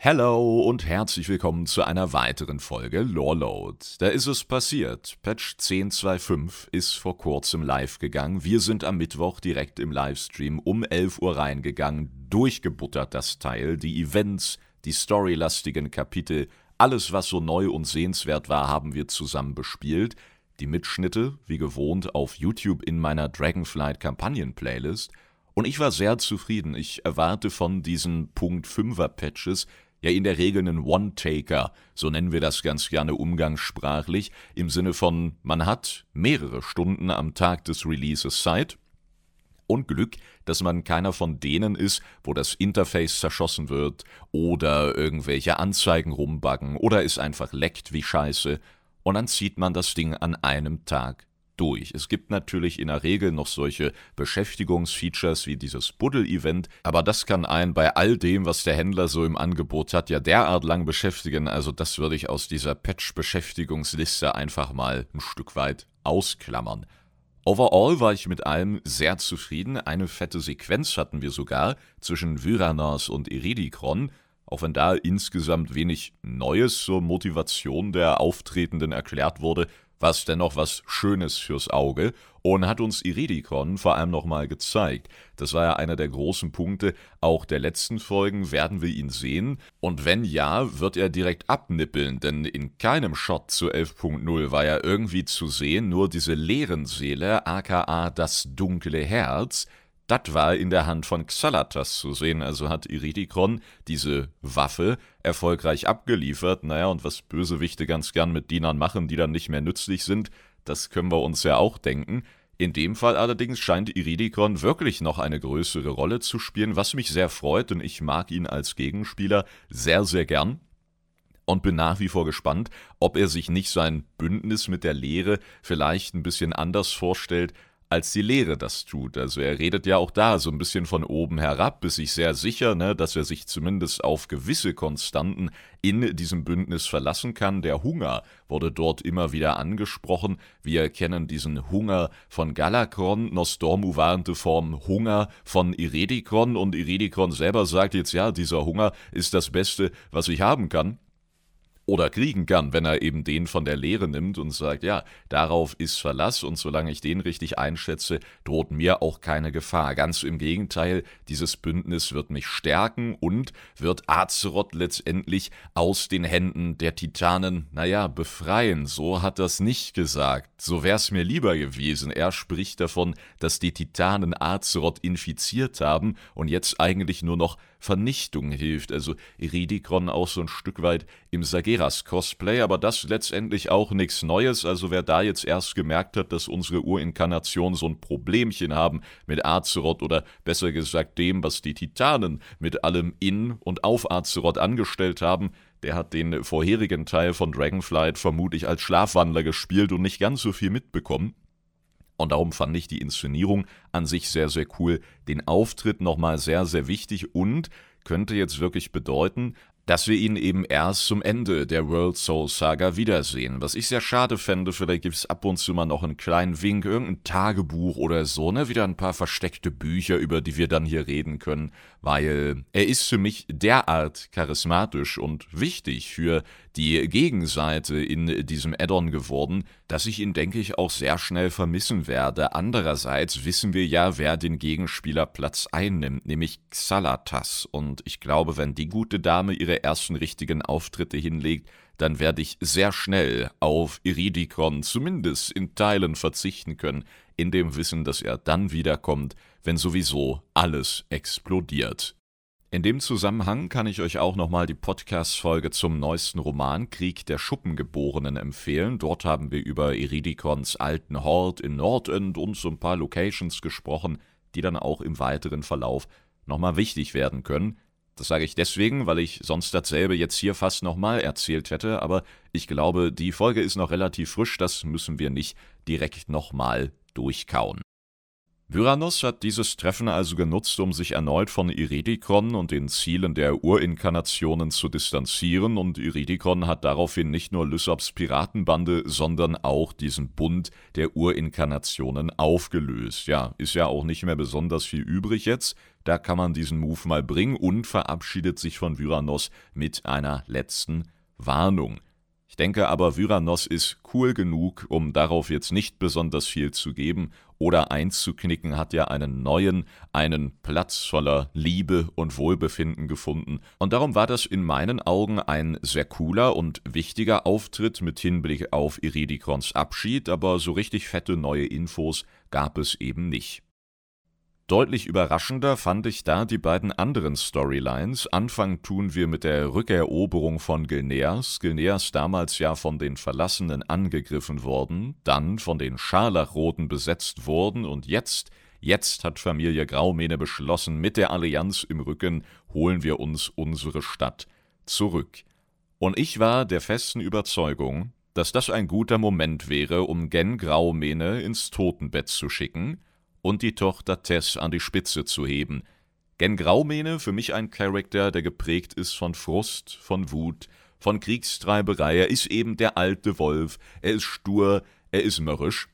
Hello und herzlich willkommen zu einer weiteren Folge Loreload. Da ist es passiert. Patch 10.2.5 ist vor kurzem live gegangen. Wir sind am Mittwoch direkt im Livestream um 11 Uhr reingegangen, durchgebuttert das Teil, die Events, die storylastigen Kapitel, alles was so neu und sehenswert war, haben wir zusammen bespielt. Die Mitschnitte, wie gewohnt, auf YouTube in meiner Dragonflight Kampagnen-Playlist. Und ich war sehr zufrieden. Ich erwarte von diesen Punkt 5er Patches ja in der Regel einen One-Taker, so nennen wir das ganz gerne umgangssprachlich, im Sinne von, man hat mehrere Stunden am Tag des Releases Zeit und Glück, dass man keiner von denen ist, wo das Interface zerschossen wird oder irgendwelche Anzeigen rumbuggen oder es einfach leckt wie Scheiße. Und dann zieht man das Ding an einem Tag durch. Es gibt natürlich in der Regel noch solche Beschäftigungsfeatures wie dieses Buddel-Event, aber das kann einen bei all dem, was der Händler so im Angebot hat, ja derart lang beschäftigen, also das würde ich aus dieser Patch-Beschäftigungsliste einfach mal ein Stück weit ausklammern. Overall war ich mit allem sehr zufrieden. Eine fette Sequenz hatten wir sogar zwischen Vyranos und Iridikron, auch wenn da insgesamt wenig Neues zur Motivation der Auftretenden erklärt wurde, was dennoch was Schönes fürs Auge und hat uns Iridikon vor allem nochmal gezeigt. Das war ja einer der großen Punkte auch der letzten Folgen. Werden wir ihn sehen? Und wenn ja, wird er direkt abnippeln, denn in keinem Shot zu 11.0 war er irgendwie zu sehen, nur diese leeren Seele, aka das dunkle Herz, das war in der Hand von Xalatas zu sehen, also hat Iridikron diese Waffe erfolgreich abgeliefert. Naja, und was Bösewichte ganz gern mit Dienern machen, die dann nicht mehr nützlich sind, das können wir uns ja auch denken. In dem Fall allerdings scheint Iridikron wirklich noch eine größere Rolle zu spielen, was mich sehr freut, denn ich mag ihn als Gegenspieler sehr, sehr gern und bin nach wie vor gespannt, ob er sich nicht sein Bündnis mit der Lehre vielleicht ein bisschen anders vorstellt, als die Lehre das tut. Also er redet ja auch da so ein bisschen von oben herab, ist sich sehr sicher, ne, dass er sich zumindest auf gewisse Konstanten in diesem Bündnis verlassen kann. Der Hunger wurde dort immer wieder angesprochen. Wir kennen diesen Hunger von Galakron. Nostormu warnte vom Hunger von Iredikron und Iredikron selber sagt jetzt, ja, dieser Hunger ist das Beste, was ich haben kann oder kriegen kann, wenn er eben den von der Lehre nimmt und sagt, ja, darauf ist Verlass und solange ich den richtig einschätze, droht mir auch keine Gefahr. Ganz im Gegenteil, dieses Bündnis wird mich stärken und wird Azeroth letztendlich aus den Händen der Titanen, naja, befreien. So hat das nicht gesagt. So wär's mir lieber gewesen. Er spricht davon, dass die Titanen Azeroth infiziert haben und jetzt eigentlich nur noch Vernichtung hilft. Also Iridikron auch so ein Stück weit im Sageras-Cosplay, aber das letztendlich auch nichts Neues. Also wer da jetzt erst gemerkt hat, dass unsere Urinkarnation so ein Problemchen haben mit Azeroth oder besser gesagt dem, was die Titanen mit allem in und auf Azeroth angestellt haben, der hat den vorherigen Teil von Dragonflight vermutlich als Schlafwandler gespielt und nicht ganz so viel mitbekommen. Und darum fand ich die Inszenierung an sich sehr, sehr cool. Den Auftritt nochmal sehr, sehr wichtig und könnte jetzt wirklich bedeuten, dass wir ihn eben erst zum Ende der World Soul Saga wiedersehen. Was ich sehr schade fände, vielleicht gibt es ab und zu mal noch einen kleinen Wink, irgendein Tagebuch oder so, ne? Wieder ein paar versteckte Bücher, über die wir dann hier reden können, weil er ist für mich derart charismatisch und wichtig für die Gegenseite in diesem Addon geworden, dass ich ihn, denke ich, auch sehr schnell vermissen werde. Andererseits wissen wir ja, wer den Gegenspieler Platz einnimmt, nämlich Xalatas. Und ich glaube, wenn die gute Dame ihre ersten richtigen Auftritte hinlegt, dann werde ich sehr schnell auf Iridikon zumindest in Teilen verzichten können, in dem Wissen, dass er dann wiederkommt, wenn sowieso alles explodiert. In dem Zusammenhang kann ich euch auch nochmal die Podcast-Folge zum neuesten Roman Krieg der Schuppengeborenen empfehlen. Dort haben wir über Iridikons alten Hort in Nordend und so ein paar Locations gesprochen, die dann auch im weiteren Verlauf nochmal wichtig werden können. Das sage ich deswegen, weil ich sonst dasselbe jetzt hier fast nochmal erzählt hätte, aber ich glaube, die Folge ist noch relativ frisch, das müssen wir nicht direkt nochmal durchkauen. Vyranos hat dieses Treffen also genutzt, um sich erneut von Iridikon und den Zielen der Urinkarnationen zu distanzieren, und Iridikon hat daraufhin nicht nur Lysops Piratenbande, sondern auch diesen Bund der Urinkarnationen aufgelöst. Ja, ist ja auch nicht mehr besonders viel übrig jetzt, da kann man diesen Move mal bringen und verabschiedet sich von Vyranos mit einer letzten Warnung. Ich denke aber, Vyranos ist cool genug, um darauf jetzt nicht besonders viel zu geben oder einzuknicken, hat ja einen neuen, einen Platz voller Liebe und Wohlbefinden gefunden. Und darum war das in meinen Augen ein sehr cooler und wichtiger Auftritt mit Hinblick auf Iridikons Abschied, aber so richtig fette neue Infos gab es eben nicht. Deutlich überraschender fand ich da die beiden anderen Storylines. Anfang tun wir mit der Rückeroberung von Gilneas. Gilneas damals ja von den Verlassenen angegriffen worden, dann von den Scharlachroten besetzt worden und jetzt, jetzt hat Familie Graumähne beschlossen, mit der Allianz im Rücken holen wir uns unsere Stadt zurück. Und ich war der festen Überzeugung, dass das ein guter Moment wäre, um Gen Graumähne ins Totenbett zu schicken, und die Tochter Tess an die Spitze zu heben. Gen Graumähne für mich ein Charakter, der geprägt ist von Frust, von Wut, von Kriegstreiberei. Er ist eben der alte Wolf, er ist stur, er ist mürrisch.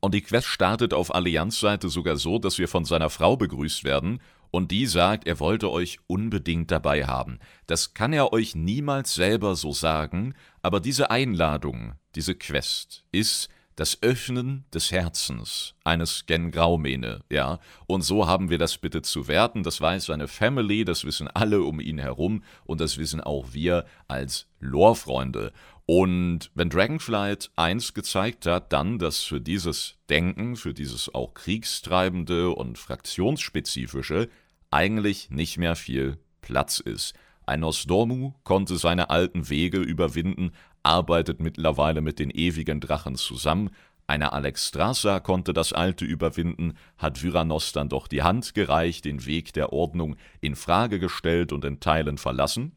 Und die Quest startet auf Allianzseite sogar so, dass wir von seiner Frau begrüßt werden und die sagt, er wollte euch unbedingt dabei haben. Das kann er euch niemals selber so sagen, aber diese Einladung, diese Quest ist das Öffnen des Herzens eines Gen Graumene, ja. Und so haben wir das bitte zu werten. Das weiß seine Family, das wissen alle um ihn herum und das wissen auch wir als Lore-Freunde. Und wenn Dragonflight eins gezeigt hat, dann, dass für dieses Denken, für dieses auch kriegstreibende und fraktionsspezifische eigentlich nicht mehr viel Platz ist. Ein Nostormu konnte seine alten Wege überwinden, arbeitet mittlerweile mit den ewigen Drachen zusammen. Eine Alexstrasza konnte das Alte überwinden, hat Vyranos dann doch die Hand gereicht, den Weg der Ordnung in Frage gestellt und in Teilen verlassen.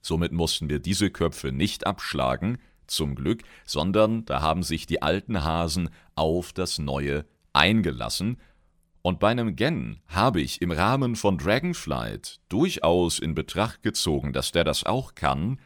Somit mussten wir diese Köpfe nicht abschlagen, zum Glück, sondern da haben sich die alten Hasen auf das Neue eingelassen, und bei einem Gen habe ich im Rahmen von Dragonflight durchaus in Betracht gezogen, dass der das auch kann,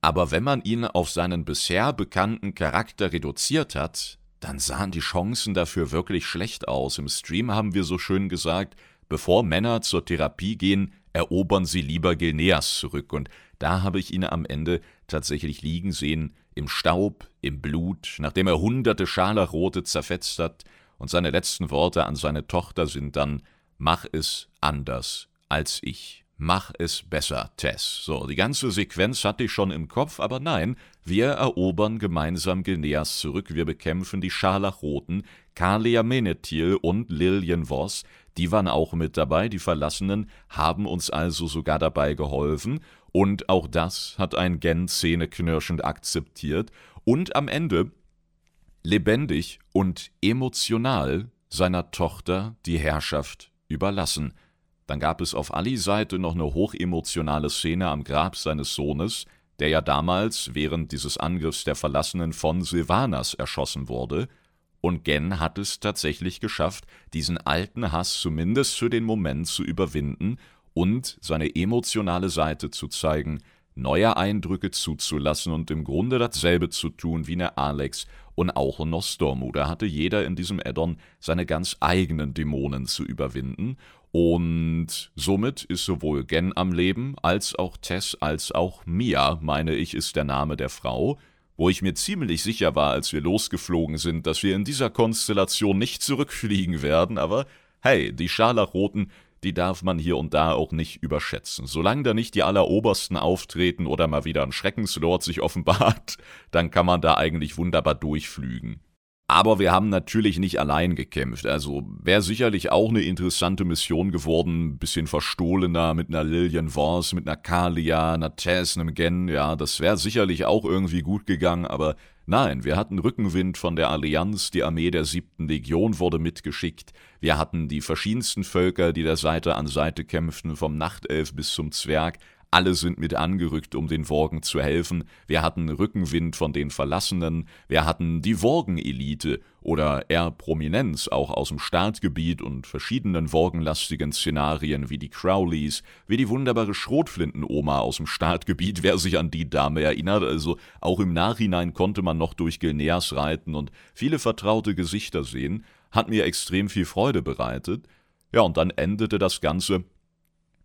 aber wenn man ihn auf seinen bisher bekannten Charakter reduziert hat, dann sahen die Chancen dafür wirklich schlecht aus. Im Stream haben wir so schön gesagt, bevor Männer zur Therapie gehen, erobern sie lieber Gilneas zurück. Und da habe ich ihn am Ende tatsächlich liegen sehen, im Staub, im Blut, nachdem er hunderte Scharlachrote zerfetzt hat, und seine letzten Worte an seine Tochter sind dann Mach es anders als ich. Mach es besser, Tess. So, die ganze Sequenz hatte ich schon im Kopf, aber nein, wir erobern gemeinsam Gilneas zurück, wir bekämpfen die Scharlachroten, Kalia Menethil und Lillian Voss, die waren auch mit dabei, die Verlassenen haben uns also sogar dabei geholfen, und auch das hat ein Gen zähneknirschend akzeptiert, und am Ende lebendig und emotional seiner Tochter die Herrschaft überlassen – dann gab es auf Alis Seite noch eine hochemotionale Szene am Grab seines Sohnes, der ja damals während dieses Angriffs der Verlassenen von Sylvanas erschossen wurde, und Gen hat es tatsächlich geschafft, diesen alten Hass zumindest für den Moment zu überwinden und seine emotionale Seite zu zeigen, neue Eindrücke zuzulassen und im Grunde dasselbe zu tun wie eine Alex und auch Nostormu. Da hatte jeder in diesem Addon seine ganz eigenen Dämonen zu überwinden und somit ist sowohl Gen am Leben, als auch Tess, als auch Mia, meine ich, ist der Name der Frau, wo ich mir ziemlich sicher war, als wir losgeflogen sind, dass wir in dieser Konstellation nicht zurückfliegen werden, aber hey, die Scharlachroten, die darf man hier und da auch nicht überschätzen. Solange da nicht die Allerobersten auftreten oder mal wieder ein Schreckenslord sich offenbart, dann kann man da eigentlich wunderbar durchflügen. Aber wir haben natürlich nicht allein gekämpft. Also wäre sicherlich auch eine interessante Mission geworden. Ein bisschen verstohlener mit einer Lillian Voss, mit einer Kalia, einer Tess, einem Gen. Ja, das wäre sicherlich auch irgendwie gut gegangen. Aber nein, wir hatten Rückenwind von der Allianz. Die Armee der siebten Legion wurde mitgeschickt. Wir hatten die verschiedensten Völker, die der Seite an Seite kämpften, vom Nachtelf bis zum Zwerg. Alle sind mit angerückt, um den Worgen zu helfen. Wir hatten Rückenwind von den Verlassenen. Wir hatten die Worgen-Elite oder eher Prominenz auch aus dem Startgebiet und verschiedenen worgenlastigen Szenarien wie die Crowleys, wie die wunderbare Schrotflinten-Oma aus dem Startgebiet, wer sich an die Dame erinnert. Also auch im Nachhinein konnte man noch durch Gilneas reiten und viele vertraute Gesichter sehen. Hat mir extrem viel Freude bereitet. Ja, und dann endete das Ganze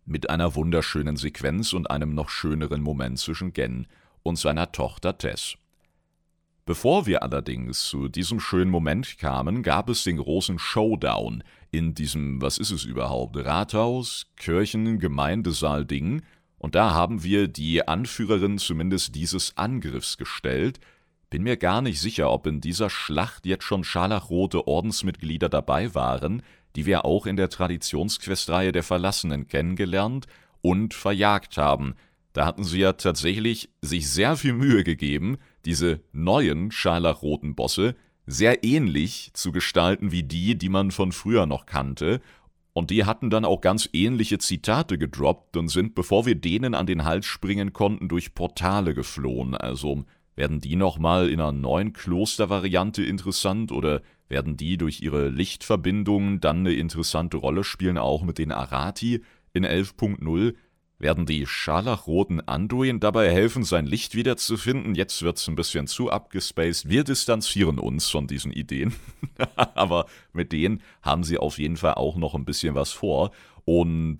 mit einer wunderschönen Sequenz und einem noch schöneren Moment zwischen Gen und seiner Tochter Tess. Bevor wir allerdings zu diesem schönen Moment kamen, gab es den großen Showdown in diesem, was ist es überhaupt, Rathaus, Kirchen, Gemeindesaal-Ding, und da haben wir die Anführerin zumindest dieses Angriffs gestellt. Bin mir gar nicht sicher, ob in dieser Schlacht jetzt schon scharlachrote Ordensmitglieder dabei waren, die wir auch in der Traditionsquestreihe der Verlassenen kennengelernt und verjagt haben. Da hatten sie ja tatsächlich sich sehr viel Mühe gegeben, diese neuen scharlachroten Bosse sehr ähnlich zu gestalten wie die, die man von früher noch kannte. Und die hatten dann auch ganz ähnliche Zitate gedroppt und sind, bevor wir denen an den Hals springen konnten, durch Portale geflohen. Also werden die nochmal in einer neuen Klostervariante interessant oder werden die durch ihre Lichtverbindungen dann eine interessante Rolle spielen, auch mit den Arati in 11.0? Werden die scharlachroten Anduin dabei helfen, sein Licht wiederzufinden? Jetzt wird's ein bisschen zu abgespaced. Wir distanzieren uns von diesen Ideen. Aber mit denen haben sie auf jeden Fall auch noch ein bisschen was vor. Und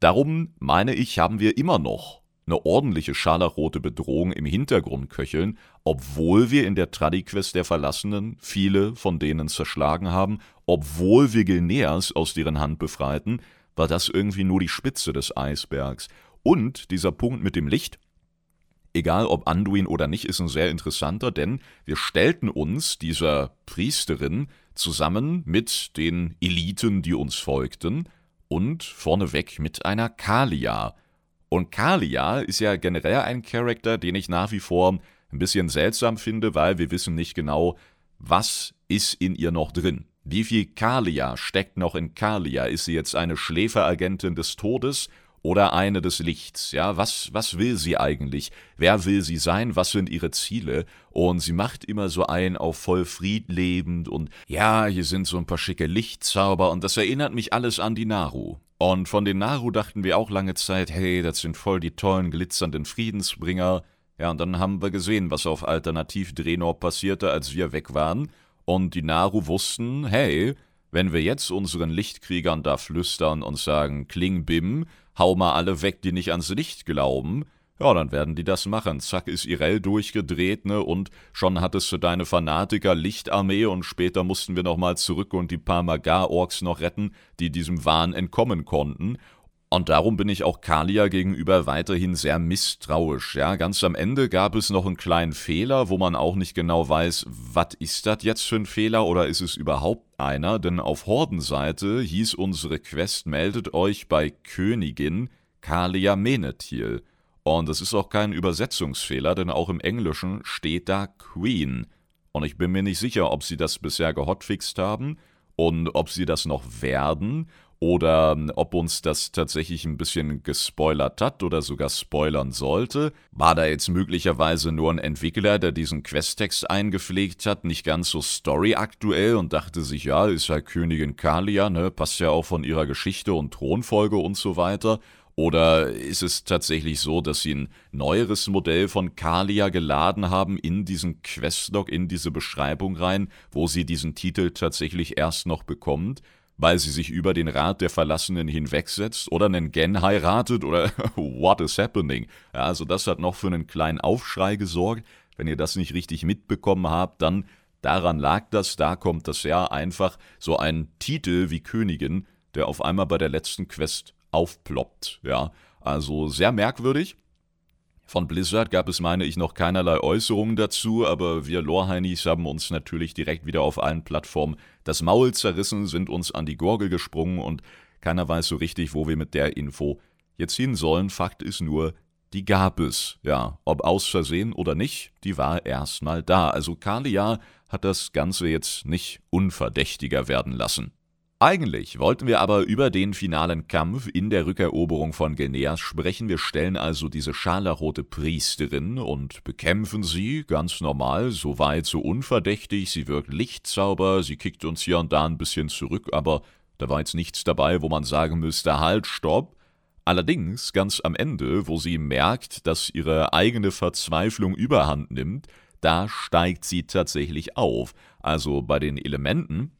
darum meine ich, haben wir immer noch eine ordentliche scharlachrote Bedrohung im Hintergrund köcheln, obwohl wir in der Tradiquest der Verlassenen viele von denen zerschlagen haben, obwohl wir Gilneas aus deren Hand befreiten, war das irgendwie nur die Spitze des Eisbergs. Und dieser Punkt mit dem Licht, egal ob Anduin oder nicht, ist ein sehr interessanter, denn wir stellten uns dieser Priesterin zusammen mit den Eliten, die uns folgten, und vorneweg mit einer Kalia. Und Kalia ist ja generell ein Charakter, den ich nach wie vor ein bisschen seltsam finde, weil wir wissen nicht genau, was ist in ihr noch drin. Wie viel Kalia steckt noch in Kalia? Ist sie jetzt eine Schläferagentin des Todes oder eine des Lichts? Ja, was, was will sie eigentlich? Wer will sie sein? Was sind ihre Ziele? Und sie macht immer so ein auf voll friedlebend und ja, hier sind so ein paar schicke Lichtzauber und das erinnert mich alles an die Naru. Und von den Naru dachten wir auch lange Zeit, hey, das sind voll die tollen, glitzernden Friedensbringer. Ja, und dann haben wir gesehen, was auf Alternativ Drenor passierte, als wir weg waren. Und die Naru wussten, hey, wenn wir jetzt unseren Lichtkriegern da flüstern und sagen, Kling Bim, hau mal alle weg, die nicht ans Licht glauben, ja, dann werden die das machen. Zack ist Irel durchgedreht, ne, und schon hattest du deine Fanatiker Lichtarmee und später mussten wir nochmal zurück und die paar Magar-Orks noch retten, die diesem Wahn entkommen konnten. Und darum bin ich auch Kalia gegenüber weiterhin sehr misstrauisch. Ja, ganz am Ende gab es noch einen kleinen Fehler, wo man auch nicht genau weiß, was ist das jetzt für ein Fehler oder ist es überhaupt einer? Denn auf Hordenseite hieß unsere Quest, meldet euch bei Königin Kalia Menethil. Und es ist auch kein Übersetzungsfehler, denn auch im Englischen steht da Queen. Und ich bin mir nicht sicher, ob sie das bisher gehotfixt haben und ob sie das noch werden oder ähm, ob uns das tatsächlich ein bisschen gespoilert hat oder sogar spoilern sollte. War da jetzt möglicherweise nur ein Entwickler, der diesen Questtext eingepflegt hat, nicht ganz so storyaktuell und dachte sich, ja, ist ja Königin Kalia, ne, passt ja auch von ihrer Geschichte und Thronfolge und so weiter. Oder ist es tatsächlich so, dass sie ein neueres Modell von Kalia geladen haben in diesen Questlog, in diese Beschreibung rein, wo sie diesen Titel tatsächlich erst noch bekommt? Weil sie sich über den Rat der Verlassenen hinwegsetzt oder einen Gen heiratet oder what is happening. Ja, also das hat noch für einen kleinen Aufschrei gesorgt. Wenn ihr das nicht richtig mitbekommen habt, dann daran lag das, da kommt das ja einfach so ein Titel wie Königin, der auf einmal bei der letzten Quest aufploppt. Ja, also sehr merkwürdig. Von Blizzard gab es, meine ich, noch keinerlei Äußerungen dazu, aber wir Lorheinis haben uns natürlich direkt wieder auf allen Plattformen das Maul zerrissen, sind uns an die Gurgel gesprungen und keiner weiß so richtig, wo wir mit der Info jetzt hin sollen. Fakt ist nur, die gab es. Ja, ob aus Versehen oder nicht, die war erstmal da. Also Kalia hat das Ganze jetzt nicht unverdächtiger werden lassen. Eigentlich wollten wir aber über den finalen Kampf in der Rückeroberung von Geneas sprechen. Wir stellen also diese scharlachrote Priesterin und bekämpfen sie ganz normal, soweit so unverdächtig. Sie wirkt Lichtzauber, sie kickt uns hier und da ein bisschen zurück, aber da war jetzt nichts dabei, wo man sagen müsste, halt, stopp. Allerdings, ganz am Ende, wo sie merkt, dass ihre eigene Verzweiflung überhand nimmt, da steigt sie tatsächlich auf. Also bei den Elementen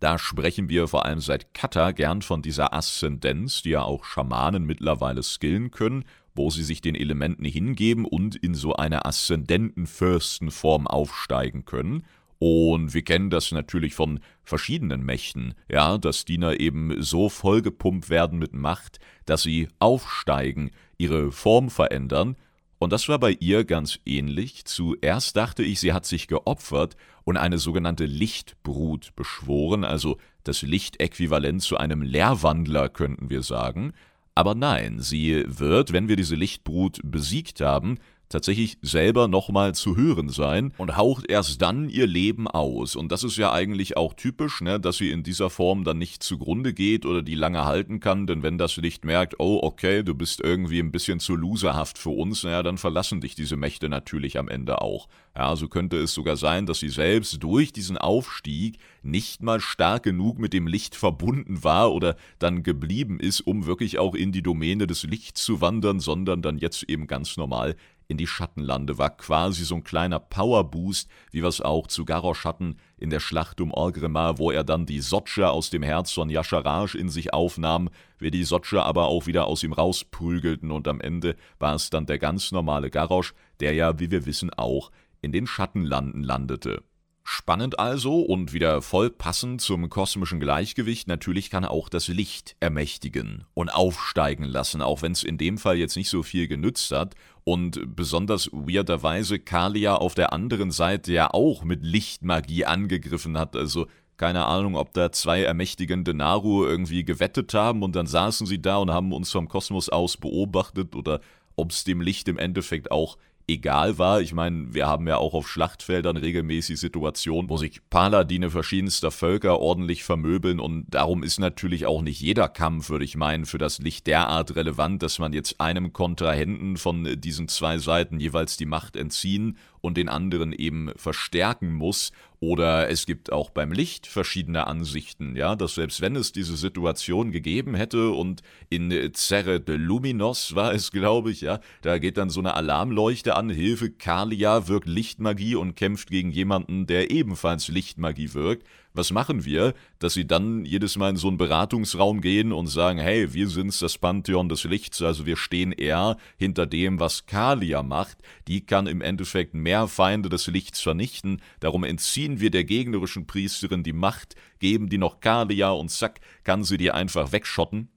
Da sprechen wir vor allem seit Kata gern von dieser Aszendenz, die ja auch Schamanen mittlerweile skillen können, wo sie sich den Elementen hingeben und in so eine aszendenten Fürstenform aufsteigen können. Und wir kennen das natürlich von verschiedenen Mächten, ja, dass Diener eben so vollgepumpt werden mit Macht, dass sie aufsteigen, ihre Form verändern. Und das war bei ihr ganz ähnlich. Zuerst dachte ich, sie hat sich geopfert und eine sogenannte Lichtbrut beschworen, also das Lichtäquivalent zu einem Lehrwandler, könnten wir sagen. Aber nein, sie wird, wenn wir diese Lichtbrut besiegt haben, tatsächlich selber nochmal zu hören sein und haucht erst dann ihr Leben aus. Und das ist ja eigentlich auch typisch, ne, dass sie in dieser Form dann nicht zugrunde geht oder die lange halten kann, denn wenn das Licht merkt, oh, okay, du bist irgendwie ein bisschen zu loserhaft für uns, naja, dann verlassen dich diese Mächte natürlich am Ende auch. Ja, so könnte es sogar sein, dass sie selbst durch diesen Aufstieg nicht mal stark genug mit dem Licht verbunden war oder dann geblieben ist, um wirklich auch in die Domäne des Lichts zu wandern, sondern dann jetzt eben ganz normal in die Schattenlande, war quasi so ein kleiner Powerboost, wie wir es auch zu Garrosh hatten in der Schlacht um Orgrimmar, wo er dann die Sotsche aus dem Herz von Yasharaj in sich aufnahm, wir die Sotsche aber auch wieder aus ihm rausprügelten und am Ende war es dann der ganz normale Garrosh, der ja, wie wir wissen, auch in den Schattenlanden landete. Spannend also und wieder voll passend zum kosmischen Gleichgewicht, natürlich kann auch das Licht ermächtigen und aufsteigen lassen, auch wenn es in dem Fall jetzt nicht so viel genützt hat. Und besonders weirderweise Kalia auf der anderen Seite ja auch mit Lichtmagie angegriffen hat, also keine Ahnung, ob da zwei ermächtigende Naru irgendwie gewettet haben und dann saßen sie da und haben uns vom Kosmos aus beobachtet oder ob es dem Licht im Endeffekt auch egal war. Ich meine, wir haben ja auch auf Schlachtfeldern regelmäßig Situationen, wo sich Paladine verschiedenster Völker ordentlich vermöbeln und darum ist natürlich auch nicht jeder Kampf, würde ich meinen, für das Licht derart relevant, dass man jetzt einem Kontrahenten von diesen zwei Seiten jeweils die Macht entziehen und den anderen eben verstärken muss. Oder es gibt auch beim Licht verschiedene Ansichten, ja, dass selbst wenn es diese Situation gegeben hätte und in Zerre de Luminos war es, glaube ich, ja, da geht dann so eine Alarmleuchte an, Hilfe, Kalia wirkt Lichtmagie und kämpft gegen jemanden, der ebenfalls Lichtmagie wirkt, was machen wir, dass sie dann jedes Mal in so einen Beratungsraum gehen und sagen, hey, wir sind's, das Pantheon des Lichts, also wir stehen eher hinter dem, was Kalia macht. Die kann im Endeffekt mehr Feinde des Lichts vernichten, darum entziehen wir der gegnerischen Priesterin die Macht, geben die noch Kalia und zack, kann sie die einfach wegschotten.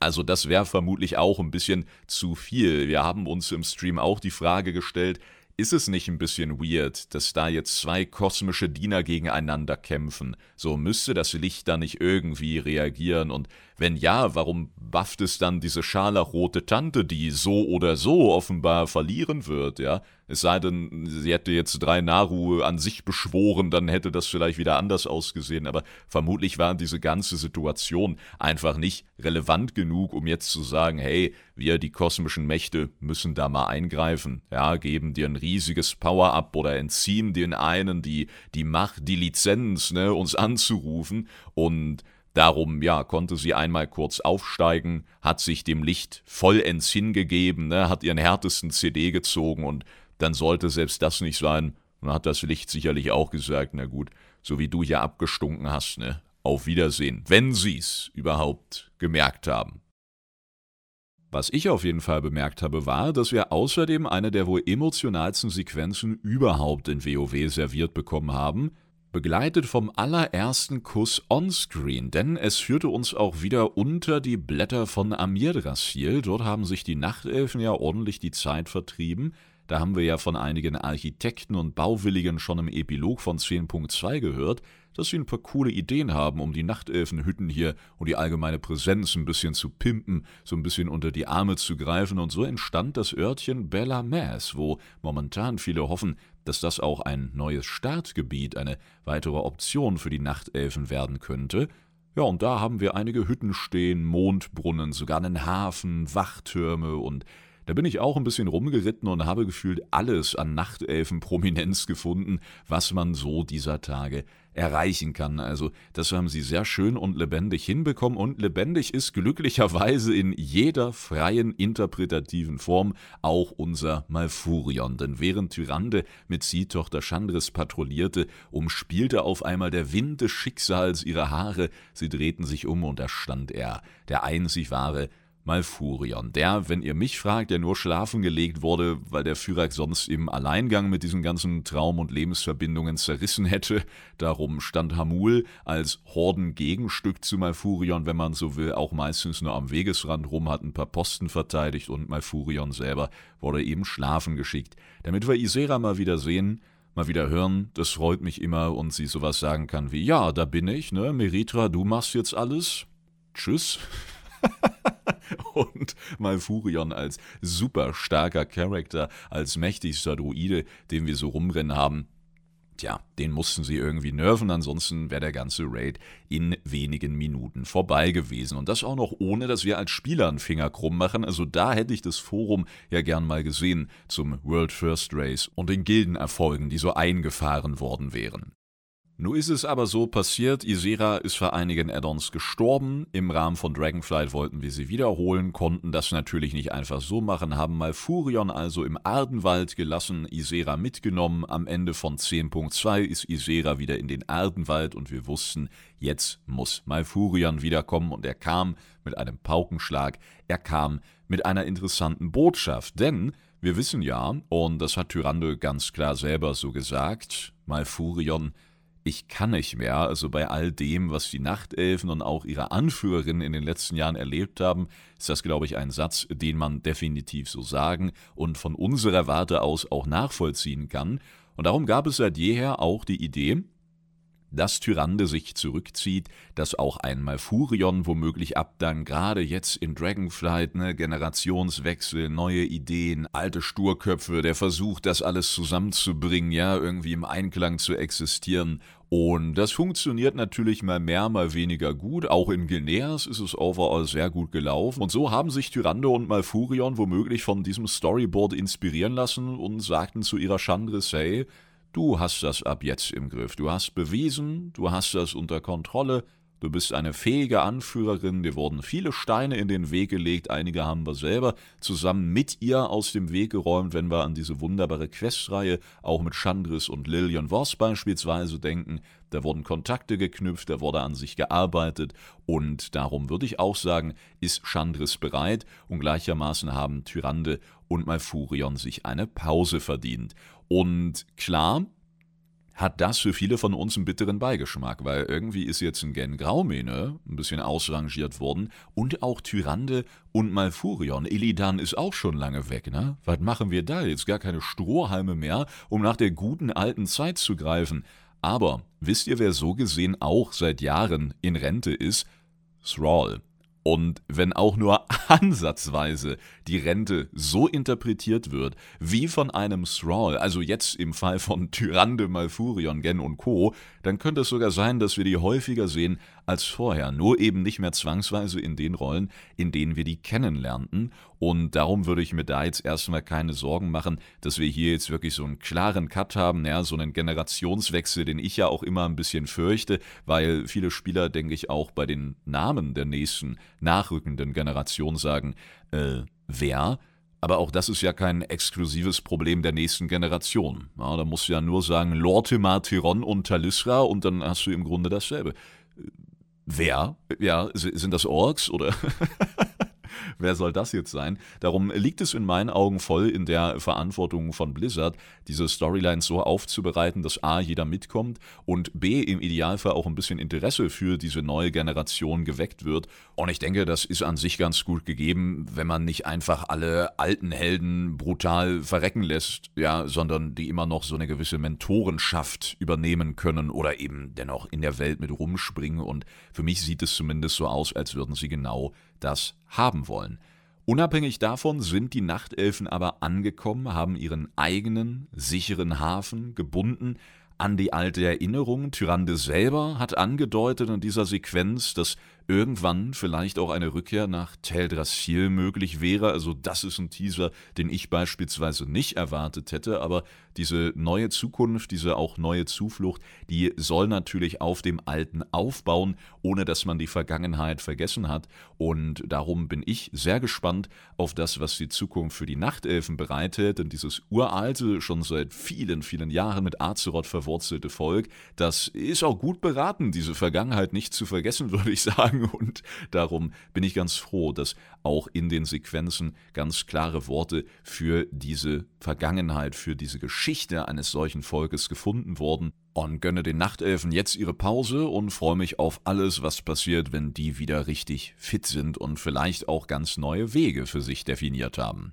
Also das wäre vermutlich auch ein bisschen zu viel. Wir haben uns im Stream auch die Frage gestellt, ist es nicht ein bisschen weird, dass da jetzt zwei kosmische Diener gegeneinander kämpfen? So müsste das Licht da nicht irgendwie reagieren und wenn ja, warum bufft es dann diese scharlachrote Tante, die so oder so offenbar verlieren wird, ja? Es sei denn, sie hätte jetzt drei Naru an sich beschworen, dann hätte das vielleicht wieder anders ausgesehen, aber vermutlich war diese ganze Situation einfach nicht relevant genug, um jetzt zu sagen, hey, wir, die kosmischen Mächte, müssen da mal eingreifen, ja, geben dir ein riesiges Power-Up oder entziehen den einen die, die Macht, die Lizenz, ne, uns anzurufen. Und Darum, ja, konnte sie einmal kurz aufsteigen, hat sich dem Licht vollends hingegeben, ne, hat ihren härtesten CD gezogen und dann sollte selbst das nicht sein. Dann hat das Licht sicherlich auch gesagt, na gut, so wie du hier abgestunken hast, ne? Auf Wiedersehen, wenn sie's überhaupt gemerkt haben. Was ich auf jeden Fall bemerkt habe, war, dass wir außerdem eine der wohl emotionalsten Sequenzen überhaupt in WoW serviert bekommen haben, begleitet vom allerersten Kuss onscreen, denn es führte uns auch wieder unter die Blätter von Amirdrassil. Dort haben sich die Nachtelfen ja ordentlich die Zeit vertrieben. Da haben wir ja von einigen Architekten und Bauwilligen schon im Epilog von 10.2 gehört, dass sie ein paar coole Ideen haben, um die Nachtelfenhütten hier und die allgemeine Präsenz ein bisschen zu pimpen, so ein bisschen unter die Arme zu greifen. Und so entstand das Örtchen Bella Mass, wo momentan viele hoffen, dass das auch ein neues Startgebiet, eine weitere Option für die Nachtelfen werden könnte. Ja, und da haben wir einige Hütten stehen, Mondbrunnen, sogar einen Hafen, Wachtürme und Da bin ich auch ein bisschen rumgeritten und habe gefühlt alles an Nachtelfen-Prominenz gefunden, was man so dieser Tage erreichen kann. Also das haben sie sehr schön und lebendig hinbekommen und lebendig ist glücklicherweise in jeder freien interpretativen Form auch unser Malfurion. Denn während Tyrande mit Ziehtochter Chandris patrouillierte, umspielte auf einmal der Wind des Schicksals ihre Haare, sie drehten sich um und da stand er, der einzig wahre Malfurion, der, wenn ihr mich fragt, der nur schlafen gelegt wurde, weil der Führer sonst im Alleingang mit diesen ganzen Traum- und Lebensverbindungen zerrissen hätte. Darum stand Hamul als Hordengegenstück zu Malfurion, wenn man so will, auch meistens nur am Wegesrand rum, hat ein paar Posten verteidigt und Malfurion selber wurde eben schlafen geschickt. Damit wir Isera mal wieder sehen, mal wieder hören, das freut mich immer und sie sowas sagen kann wie, ja, da bin ich, ne, Meritra, du machst jetzt alles. Tschüss. und Malfurion als super starker Charakter, als mächtigster Druide, den wir so rumrennen haben. Tja, den mussten sie irgendwie nerven, ansonsten wäre der ganze Raid in wenigen Minuten vorbei gewesen. Und das auch noch ohne, dass wir als Spieler einen Finger krumm machen. Also da hätte ich das Forum ja gern mal gesehen zum World First Race und den Gildenerfolgen, die so eingefahren worden wären. Nun ist es aber so passiert, Isera ist vor einigen Addons gestorben. Im Rahmen von Dragonflight wollten wir sie wiederholen, konnten das natürlich nicht einfach so machen, haben Malfurion also im Ardenwald gelassen, Isera mitgenommen. Am Ende von 10.2 ist Isera wieder in den Ardenwald und wir wussten, jetzt muss Malfurion wiederkommen und er kam mit einem Paukenschlag, er kam mit einer interessanten Botschaft, denn wir wissen ja, und das hat Tyrande ganz klar selber so gesagt, Malfurion ich kann nicht mehr. Also bei all dem, was die Nachtelfen und auch ihre Anführerin in den letzten Jahren erlebt haben, ist das, glaube ich, ein Satz, den man definitiv so sagen und von unserer Warte aus auch nachvollziehen kann. Und darum gab es seit jeher auch die Idee, dass Tyrande sich zurückzieht, dass auch ein Malfurion womöglich abdankt, gerade jetzt in Dragonflight, ne, Generationswechsel, neue Ideen, alte Sturköpfe, der Versuch, das alles zusammenzubringen, ja, irgendwie im Einklang zu existieren. Und das funktioniert natürlich mal mehr, mal weniger gut. Auch in Gilneas ist es overall sehr gut gelaufen. Und so haben sich Tyrande und Malfurion womöglich von diesem Storyboard inspirieren lassen und sagten zu ihrer Chandris, hey, Du hast das ab jetzt im Griff. Du hast bewiesen, du hast das unter Kontrolle, du bist eine fähige Anführerin, dir wurden viele Steine in den Weg gelegt, einige haben wir selber zusammen mit ihr aus dem Weg geräumt, wenn wir an diese wunderbare Questreihe auch mit Chandris und Lillian Voss beispielsweise denken. Da wurden Kontakte geknüpft, da wurde an sich gearbeitet und darum würde ich auch sagen, ist Chandris bereit und gleichermaßen haben Tyrande und Malfurion sich eine Pause verdient. Und klar, hat das für viele von uns einen bitteren Beigeschmack, weil irgendwie ist jetzt ein Gen Graumene ein bisschen ausrangiert worden und auch Tyrande und Malfurion. Illidan ist auch schon lange weg, ne? Was machen wir da? Jetzt gar keine Strohhalme mehr, um nach der guten alten Zeit zu greifen. Aber wisst ihr, wer so gesehen auch seit Jahren in Rente ist? Thrall. Und wenn auch nur ansatzweise die Rente so interpretiert wird, wie von einem Thrall, also jetzt im Fall von Tyrande, Malfurion, Gen und Co., dann könnte es sogar sein, dass wir die häufiger sehen als vorher, nur eben nicht mehr zwangsweise in den Rollen, in denen wir die kennenlernten. Und darum würde ich mir da jetzt erstmal keine Sorgen machen, dass wir hier jetzt wirklich so einen klaren Cut haben, ja, so einen Generationswechsel, den ich ja auch immer ein bisschen fürchte, weil viele Spieler, denke ich, auch bei den Namen der nächsten nachrückenden Generation sagen, äh, wer? Aber auch das ist ja kein exklusives Problem der nächsten Generation. Ja, da musst du ja nur sagen Lortimer, Tyron und Talisra und dann hast du im Grunde dasselbe. Wer? Ja, sind das Orks oder? Wer soll das jetzt sein? Darum liegt es in meinen Augen voll in der Verantwortung von Blizzard, diese Storylines so aufzubereiten, dass A, jeder mitkommt und B, im Idealfall auch ein bisschen Interesse für diese neue Generation geweckt wird. Und ich denke, das ist an sich ganz gut gegeben, wenn man nicht einfach alle alten Helden brutal verrecken lässt, ja, sondern die immer noch so eine gewisse Mentorenschaft übernehmen können oder eben dennoch in der Welt mit rumspringen. Und für mich sieht es zumindest so aus, als würden sie genau das haben wollen. Unabhängig davon sind die Nachtelfen aber angekommen, haben ihren eigenen, sicheren Hafen gebunden an die alte Erinnerung. Tyrande selber hat angedeutet in dieser Sequenz, dass irgendwann vielleicht auch eine Rückkehr nach Teldrassil möglich wäre. Also das ist ein Teaser, den ich beispielsweise nicht erwartet hätte, aber diese neue Zukunft, diese auch neue Zuflucht, die soll natürlich auf dem Alten aufbauen, ohne dass man die Vergangenheit vergessen hat. Und darum bin ich sehr gespannt auf das, was die Zukunft für die Nachtelfen bereitet. Denn dieses uralte, schon seit vielen, vielen Jahren mit Azeroth verwurzelte Volk, das ist auch gut beraten, diese Vergangenheit nicht zu vergessen, würde ich sagen. Und darum bin ich ganz froh, dass auch in den Sequenzen ganz klare Worte für diese Vergangenheit, für diese Geschichte eines solchen Volkes gefunden wurden und gönne den Nachtelfen jetzt ihre Pause und freue mich auf alles, was passiert, wenn die wieder richtig fit sind und vielleicht auch ganz neue Wege für sich definiert haben.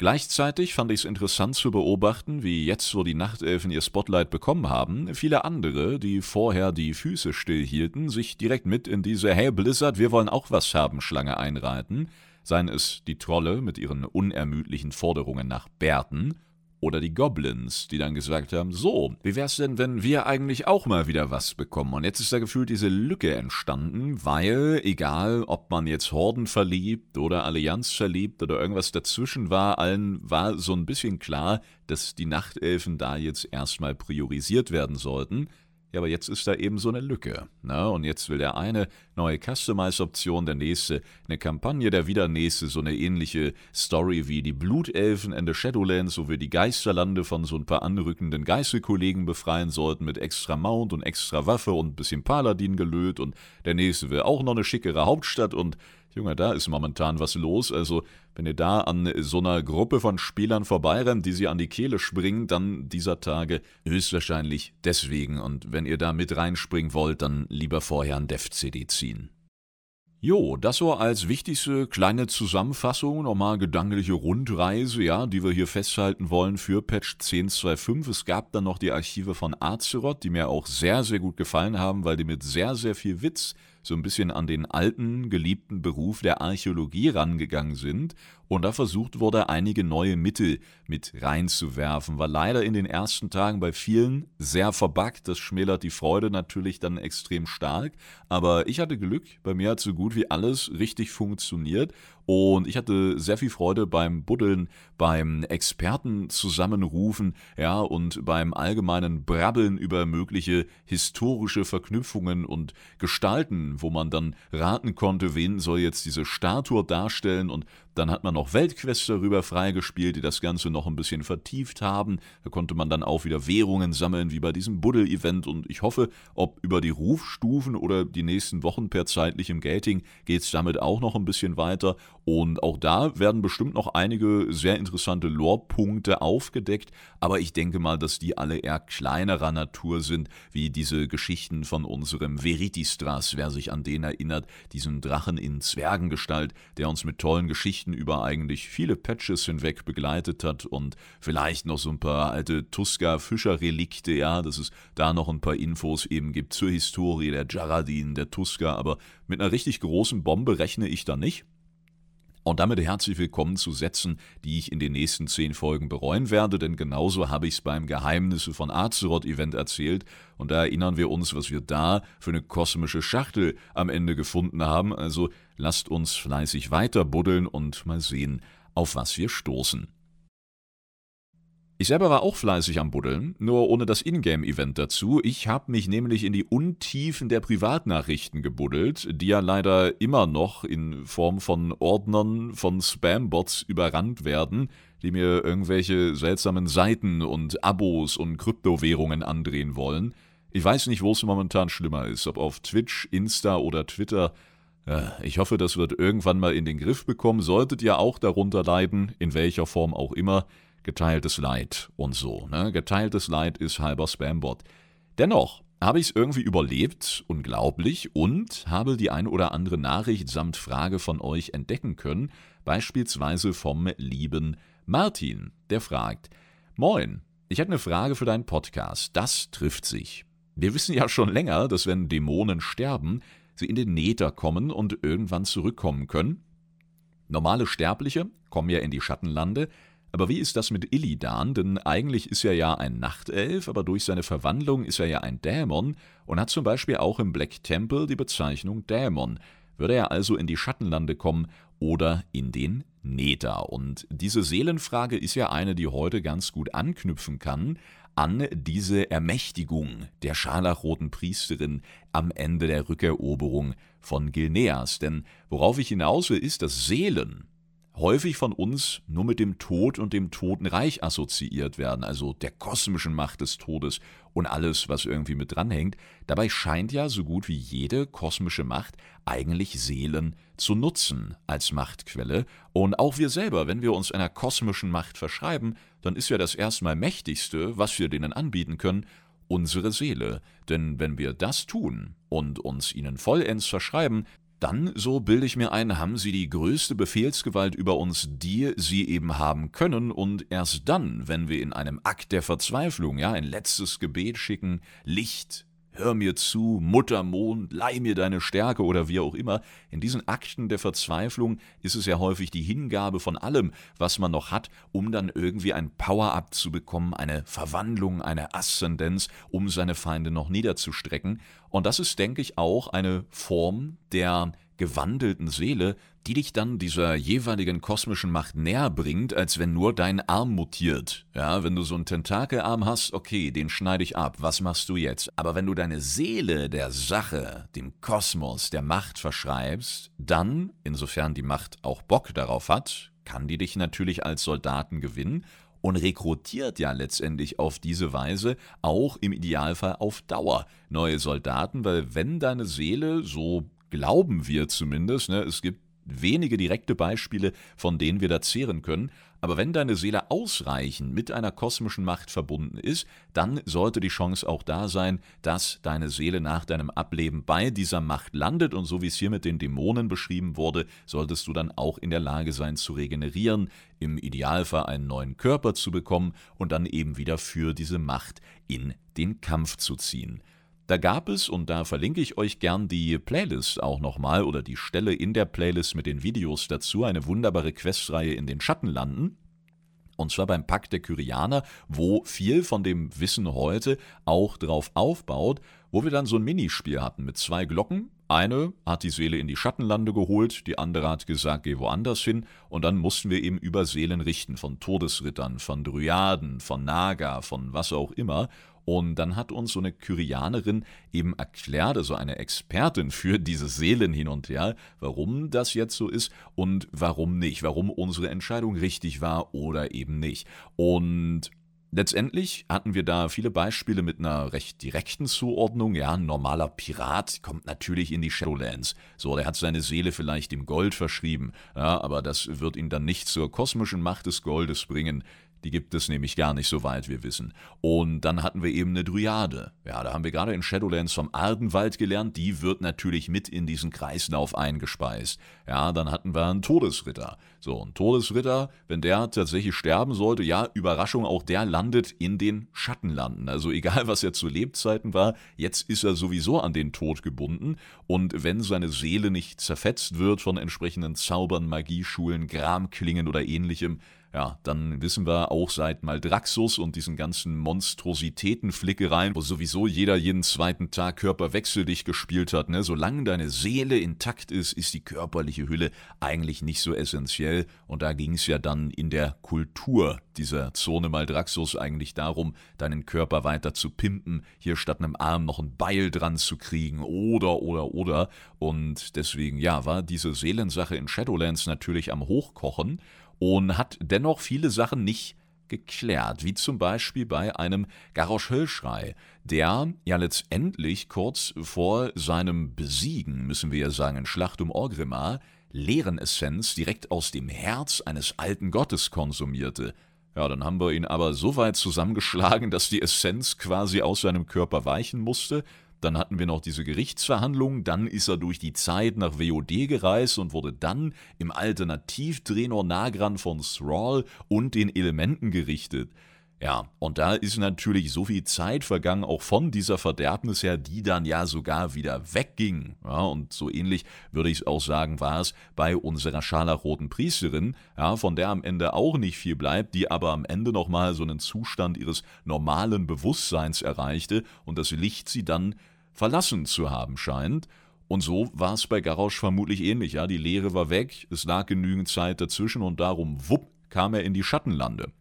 Gleichzeitig fand ich es interessant zu beobachten, wie jetzt, wo die Nachtelfen ihr Spotlight bekommen haben, viele andere, die vorher die Füße stillhielten, sich direkt mit in diese Hey Blizzard, wir wollen auch was haben Schlange einreiten, seien es die Trolle mit ihren unermüdlichen Forderungen nach Bärten oder die Goblins, die dann gesagt haben, so, wie wär's denn, wenn wir eigentlich auch mal wieder was bekommen? Und jetzt ist da gefühlt diese Lücke entstanden, weil, egal ob man jetzt Horden verliebt oder Allianz verliebt oder irgendwas dazwischen war, allen war so ein bisschen klar, dass die Nachtelfen da jetzt erstmal priorisiert werden sollten. Ja, aber jetzt ist da eben so eine Lücke. Ne? Und jetzt will der eine neue Customize-Option, der nächste eine Kampagne, der wieder nächste so eine ähnliche Story wie die Blutelfen in the Shadowlands, wo wir die Geisterlande von so ein paar anrückenden Geisterkollegen befreien sollten mit extra Mount und extra Waffe und ein bisschen Paladin gelöt. Und der nächste will auch noch eine schickere Hauptstadt und Junge, da ist momentan was los. Also, wenn ihr da an so einer Gruppe von Spielern vorbeirennt, die sie an die Kehle springen, dann dieser Tage höchstwahrscheinlich deswegen. Und wenn ihr da mit reinspringen wollt, dann lieber vorher ein Dev-CD ziehen. Jo, das so als wichtigste kleine Zusammenfassung, nochmal gedankliche Rundreise, ja, die wir hier festhalten wollen für Patch 10.2.5. Es gab dann noch die Archive von Azeroth, die mir auch sehr, sehr gut gefallen haben, weil die mit sehr, sehr viel Witz so ein bisschen an den alten, geliebten Beruf der Archäologie rangegangen sind und da versucht wurde, einige neue Mittel mit reinzuwerfen. War leider in den ersten Tagen bei vielen sehr verbuggt, das schmälert die Freude natürlich dann extrem stark, aber ich hatte Glück, bei mir hat so gut wie alles richtig funktioniert. Und ich hatte sehr viel Freude beim Buddeln, beim Experten zusammenrufen, ja, und beim allgemeinen Brabbeln über mögliche historische Verknüpfungen und Gestalten, wo man dann raten konnte, wen soll jetzt diese Statue darstellen und dann hat man noch Weltquests darüber freigespielt, die das Ganze noch ein bisschen vertieft haben. Da konnte man dann auch wieder Währungen sammeln, wie bei diesem Buddel-Event. Und ich hoffe, ob über die Rufstufen oder die nächsten Wochen per zeitlichem Gating geht es damit auch noch ein bisschen weiter. Und auch da werden bestimmt noch einige sehr interessante Lore-Punkte aufgedeckt. Aber ich denke mal, dass die alle eher kleinerer Natur sind, wie diese Geschichten von unserem Veritistras, wer sich an den erinnert, diesen Drachen in Zwergengestalt, der uns mit tollen Geschichten über eigentlich viele Patches hinweg begleitet hat und vielleicht noch so ein paar alte Tuska-Fischer-Relikte, ja, dass es da noch ein paar Infos eben gibt zur Historie der Jaradin, der Tuska, aber mit einer richtig großen Bombe rechne ich da nicht. Und damit herzlich willkommen zu Sätzen, die ich in den nächsten zehn Folgen bereuen werde, denn genauso habe ich es beim Geheimnisse von Azeroth-Event erzählt. Und da erinnern wir uns, was wir da für eine kosmische Schachtel am Ende gefunden haben. Also lasst uns fleißig weiter buddeln und mal sehen, auf was wir stoßen. Ich selber war auch fleißig am Buddeln, nur ohne das Ingame-Event dazu. Ich habe mich nämlich in die Untiefen der Privatnachrichten gebuddelt, die ja leider immer noch in Form von Ordnern von Spam-Bots überrannt werden, die mir irgendwelche seltsamen Seiten und Abos und Kryptowährungen andrehen wollen. Ich weiß nicht, wo es momentan schlimmer ist, ob auf Twitch, Insta oder Twitter. Äh, ich hoffe, das wird irgendwann mal in den Griff bekommen. Solltet ihr auch darunter leiden, in welcher Form auch immer geteiltes Leid und so. Ne? Geteiltes Leid ist halber Spambot. Dennoch habe ich es irgendwie überlebt, unglaublich, und habe die ein oder andere Nachricht samt Frage von euch entdecken können, beispielsweise vom lieben Martin, der fragt, Moin, ich hätte eine Frage für deinen Podcast, das trifft sich. Wir wissen ja schon länger, dass wenn Dämonen sterben, sie in den Nether kommen und irgendwann zurückkommen können. Normale Sterbliche kommen ja in die Schattenlande, Aber wie ist das mit Illidan? Denn eigentlich ist er ja ein Nachtelf, aber durch seine Verwandlung ist er ja ein Dämon und hat zum Beispiel auch im Black Temple die Bezeichnung Dämon. Würde er also in die Schattenlande kommen oder in den Nether? Und diese Seelenfrage ist ja eine, die heute ganz gut anknüpfen kann an diese Ermächtigung der scharlachroten Priesterin am Ende der Rückeroberung von Gilneas. Denn worauf ich hinaus will, ist, dass Seelen häufig von uns nur mit dem Tod und dem Totenreich assoziiert werden, also der kosmischen Macht des Todes und alles, was irgendwie mit dranhängt. Dabei scheint ja so gut wie jede kosmische Macht eigentlich Seelen zu nutzen als Machtquelle. Und auch wir selber, wenn wir uns einer kosmischen Macht verschreiben, dann ist ja das erstmal mächtigste, was wir denen anbieten können, unsere Seele. Denn wenn wir das tun und uns ihnen vollends verschreiben, dann, so bilde ich mir ein, haben sie die größte Befehlsgewalt über uns, die sie eben haben können, und erst dann, wenn wir in einem Akt der Verzweiflung, ja, ein letztes Gebet schicken, Licht, hör mir zu, Muttermond, leih mir deine Stärke oder wie auch immer, in diesen Akten der Verzweiflung ist es ja häufig die Hingabe von allem, was man noch hat, um dann irgendwie ein Power-Up zu bekommen, eine Verwandlung, eine Aszendenz, um seine Feinde noch niederzustrecken. Und das ist, denke ich, auch eine Form der gewandelten Seele, die dich dann dieser jeweiligen kosmischen Macht näher bringt, als wenn nur dein Arm mutiert. Ja, wenn du so einen Tentakelarm hast, okay, den schneide ich ab, was machst du jetzt? Aber wenn du deine Seele der Sache, dem Kosmos, der Macht verschreibst, dann, insofern die Macht auch Bock darauf hat, kann die dich natürlich als Soldaten gewinnen und rekrutiert ja letztendlich auf diese Weise auch im Idealfall auf Dauer neue Soldaten, weil wenn deine Seele, so glauben wir zumindest, ne, es gibt wenige direkte Beispiele, von denen wir da zehren können, aber wenn deine Seele ausreichend mit einer kosmischen Macht verbunden ist, dann sollte die Chance auch da sein, dass deine Seele nach deinem Ableben bei dieser Macht landet. Und so wie es hier mit den Dämonen beschrieben wurde, solltest du dann auch in der Lage sein zu regenerieren, im Idealfall einen neuen Körper zu bekommen und dann eben wieder für diese Macht in den Kampf zu ziehen. Da gab es, und da verlinke ich euch gern die Playlist auch nochmal oder die Stelle in der Playlist mit den Videos dazu, eine wunderbare Questreihe in den Schattenlanden. Und zwar beim Pakt der Kyrianer, wo viel von dem Wissen heute auch drauf aufbaut, wo wir dann so ein Minispiel hatten mit zwei Glocken. Eine hat die Seele in die Schattenlande geholt, die andere hat gesagt, geh woanders hin. Und dann mussten wir eben über Seelen richten, von Todesrittern, von Dryaden, von Naga, von was auch immer. Und dann hat uns so eine Kyrianerin eben erklärt, also eine Expertin für diese Seelen hin und her, warum das jetzt so ist und warum nicht, warum unsere Entscheidung richtig war oder eben nicht. Und Letztendlich hatten wir da viele Beispiele mit einer recht direkten Zuordnung. Ja, ein normaler Pirat kommt natürlich in die Shadowlands. So, der hat seine Seele vielleicht dem Gold verschrieben. Ja, aber das wird ihn dann nicht zur kosmischen Macht des Goldes bringen. Die gibt es nämlich gar nicht, soweit wir wissen. Und dann hatten wir eben eine Dryade. Ja, da haben wir gerade in Shadowlands vom Ardenwald gelernt. Die wird natürlich mit in diesen Kreislauf eingespeist. Ja, dann hatten wir einen Todesritter. So, ein Todesritter, wenn der tatsächlich sterben sollte, ja, Überraschung, auch der landet in den Schattenlanden. Also egal, was er zu Lebzeiten war, jetzt ist er sowieso an den Tod gebunden. Und wenn seine Seele nicht zerfetzt wird von entsprechenden Zaubern, Magieschulen, Gramklingen oder ähnlichem, ja, dann wissen wir auch seit Maldraxus und diesen ganzen Monstrositätenflickereien, wo sowieso jeder jeden zweiten Tag körperwechseldig gespielt hat, ne? Solange deine Seele intakt ist, ist die körperliche Hülle eigentlich nicht so essentiell. Und da ging es ja dann in der Kultur dieser Zone Maldraxus eigentlich darum, deinen Körper weiter zu pimpen, hier statt einem Arm noch ein Beil dran zu kriegen, oder, oder, oder. Und deswegen, ja, war diese Seelensache in Shadowlands natürlich am Hochkochen und hat dennoch viele Sachen nicht geklärt, wie zum Beispiel bei einem Garrosh Höllschrei, der ja letztendlich kurz vor seinem Besiegen, müssen wir ja sagen, in Schlacht um Orgrimmar, Leerenessenz direkt aus dem Herz eines alten Gottes konsumierte. Ja, dann haben wir ihn aber so weit zusammengeschlagen, dass die Essenz quasi aus seinem Körper weichen musste, dann hatten wir noch diese Gerichtsverhandlungen, dann ist er durch die Zeit nach WOD gereist und wurde dann im Alternativdrenor Nagran von Thrall und den Elementen gerichtet. Ja, und da ist natürlich so viel Zeit vergangen, auch von dieser Verderbnis her, die dann ja sogar wieder wegging. Ja, und so ähnlich würde ich auch sagen, war es bei unserer scharlachroten Priesterin, ja, von der am Ende auch nicht viel bleibt, die aber am Ende nochmal so einen Zustand ihres normalen Bewusstseins erreichte und das Licht sie dann verlassen zu haben scheint. Und so war es bei Garrosch vermutlich ähnlich. Ja, die Leere war weg, es lag genügend Zeit dazwischen und darum, wupp, kam er in die Schattenlande.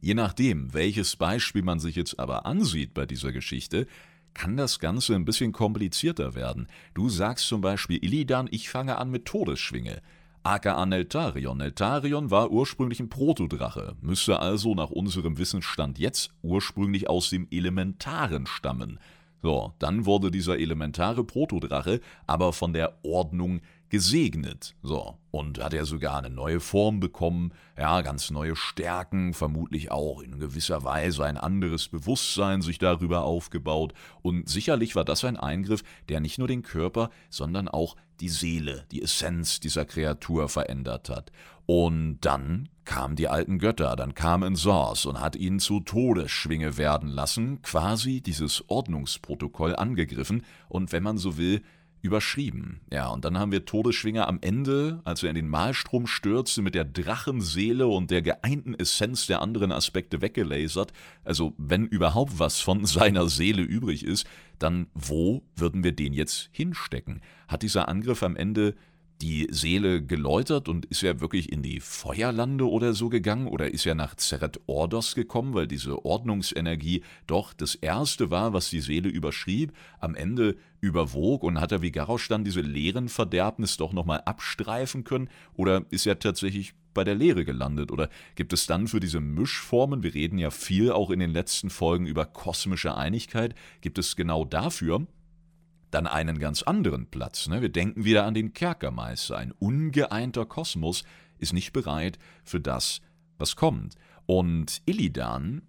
Je nachdem, welches Beispiel man sich jetzt aber ansieht bei dieser Geschichte, kann das Ganze ein bisschen komplizierter werden. Du sagst zum Beispiel, Illidan, ich fange an mit Todesschwinge. aka Neltarion. Neltarion war ursprünglich ein Protodrache, müsste also nach unserem Wissensstand jetzt ursprünglich aus dem Elementaren stammen. So, dann wurde dieser elementare Protodrache aber von der Ordnung gesegnet. So, und hat er sogar eine neue Form bekommen, ja, ganz neue Stärken, vermutlich auch in gewisser Weise ein anderes Bewusstsein sich darüber aufgebaut. Und sicherlich war das ein Eingriff, der nicht nur den Körper, sondern auch die Seele, die Essenz dieser Kreatur verändert hat. Und dann kamen die alten Götter, dann kam ein Sors und hat ihn zu Todesschwinge werden lassen, quasi dieses Ordnungsprotokoll angegriffen und wenn man so will, überschrieben. Ja, und dann haben wir Todesschwinger am Ende, als er in den Malstrom stürzte, mit der Drachenseele und der geeinten Essenz der anderen Aspekte weggelasert. Also, wenn überhaupt was von seiner Seele übrig ist, dann wo würden wir den jetzt hinstecken? Hat dieser Angriff am Ende die Seele geläutert und ist er wirklich in die Feuerlande oder so gegangen oder ist er nach Zeret Ordos gekommen, weil diese Ordnungsenergie doch das Erste war, was die Seele überschrieb, am Ende überwog und hat er wie Garrosch dann diese leeren Verderbnis doch nochmal abstreifen können oder ist er tatsächlich bei der Lehre gelandet? Oder gibt es dann für diese Mischformen, wir reden ja viel auch in den letzten Folgen über kosmische Einigkeit, gibt es genau dafür dann einen ganz anderen Platz. Ne? Wir denken wieder an den Kerkermeister. Ein ungeeinter Kosmos ist nicht bereit für das, was kommt. Und Illidan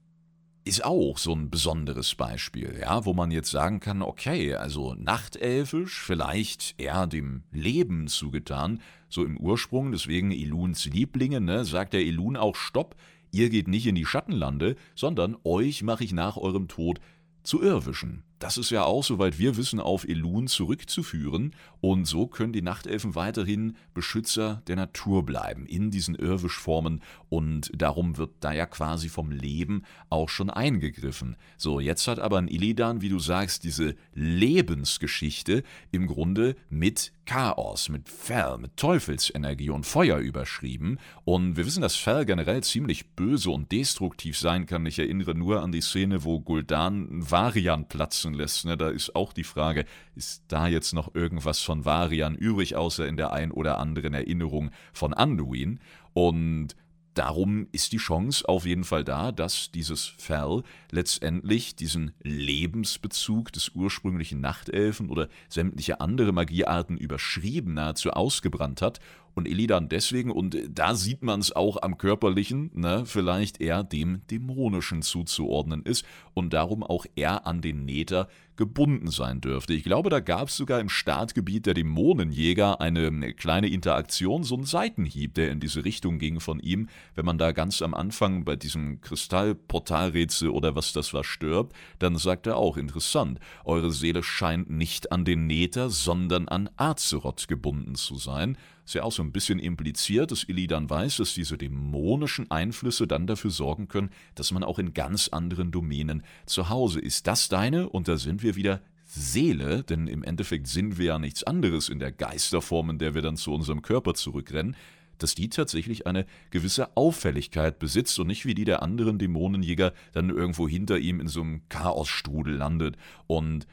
ist auch so ein besonderes Beispiel, ja, wo man jetzt sagen kann, okay, also nachtelfisch, vielleicht eher dem Leben zugetan, so im Ursprung, deswegen Iluns Lieblinge, ne, sagt der Ilun auch, stopp, ihr geht nicht in die Schattenlande, sondern euch mache ich nach eurem Tod zu Irrwischen. Das ist ja auch, soweit wir wissen, auf Elun zurückzuführen und so können die Nachtelfen weiterhin Beschützer der Natur bleiben, in diesen Irrwischformen und darum wird da ja quasi vom Leben auch schon eingegriffen. So, jetzt hat aber ein Illidan, wie du sagst, diese Lebensgeschichte im Grunde mit Chaos, mit Fel, mit Teufelsenergie und Feuer überschrieben. Und wir wissen, dass Fel generell ziemlich böse und destruktiv sein kann. Ich erinnere nur an die Szene, wo Guldan Varian platzen lässt. Ne? Da ist auch die Frage, ist da jetzt noch irgendwas von Varian übrig, außer in der ein oder anderen Erinnerung von Anduin? Und Darum ist die Chance auf jeden Fall da, dass dieses Fell letztendlich diesen Lebensbezug des ursprünglichen Nachtelfen oder sämtliche andere Magiearten überschrieben, nahezu ausgebrannt hat und Illidan deswegen, und da sieht man es auch am körperlichen, ne, vielleicht eher dem Dämonischen zuzuordnen ist und darum auch eher an den Nether gebunden sein dürfte. Ich glaube, da gab es sogar im Startgebiet der Dämonenjäger eine kleine Interaktion, so ein Seitenhieb, der in diese Richtung ging von ihm, wenn man da ganz am Anfang bei diesem Kristallportalrätsel oder was das war stirbt, dann sagt er auch interessant, eure Seele scheint nicht an den Nether, sondern an Azeroth gebunden zu sein, ist ja auch so ein bisschen impliziert, dass Illidan weiß, dass diese dämonischen Einflüsse dann dafür sorgen können, dass man auch in ganz anderen Domänen zu Hause ist. Das deine, und da sind wir wieder Seele, denn im Endeffekt sind wir ja nichts anderes in der Geisterform, in der wir dann zu unserem Körper zurückrennen, dass die tatsächlich eine gewisse Auffälligkeit besitzt und nicht wie die der anderen Dämonenjäger dann irgendwo hinter ihm in so einem Chaosstrudel landet. Und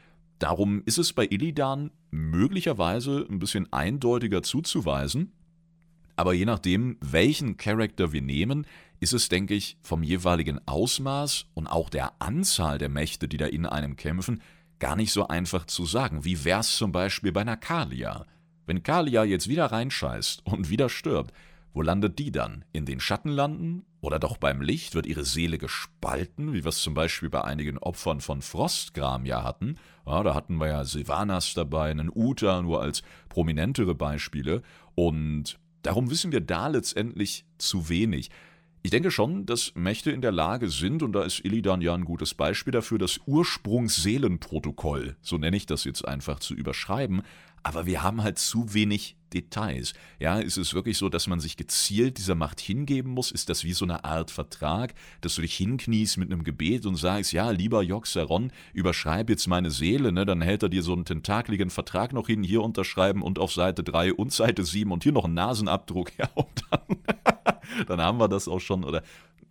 Darum ist es bei Illidan möglicherweise ein bisschen eindeutiger zuzuweisen, aber je nachdem, welchen Charakter wir nehmen, ist es, denke ich, vom jeweiligen Ausmaß und auch der Anzahl der Mächte, die da in einem kämpfen, gar nicht so einfach zu sagen. Wie wär's zum Beispiel bei einer Kalia? Wenn Kalia jetzt wieder reinscheißt und wieder stirbt, wo landet die dann? In den Schattenlanden? Oder doch beim Licht? Wird ihre Seele gespalten, wie wir es zum Beispiel bei einigen Opfern von Frostgram ja hatten? Ja, da hatten wir ja Sylvanas dabei, einen Uta nur als prominentere Beispiele. Und darum wissen wir da letztendlich zu wenig. Ich denke schon, dass Mächte in der Lage sind, und da ist Illidan ja ein gutes Beispiel dafür, das Ursprungsseelenprotokoll, so nenne ich das jetzt einfach, zu überschreiben. Aber wir haben halt zu wenig Details. Ja, ist es wirklich so, dass man sich gezielt dieser Macht hingeben muss? Ist das wie so eine Art Vertrag, dass du dich hinkniest mit einem Gebet und sagst, ja, lieber Joxeron, überschreib jetzt meine Seele, ne? Dann hält er dir so einen tentakligen Vertrag noch hin, hier unterschreiben und auf Seite 3 und Seite 7 und hier noch einen Nasenabdruck, ja, und dann dann haben wir das auch schon. Oder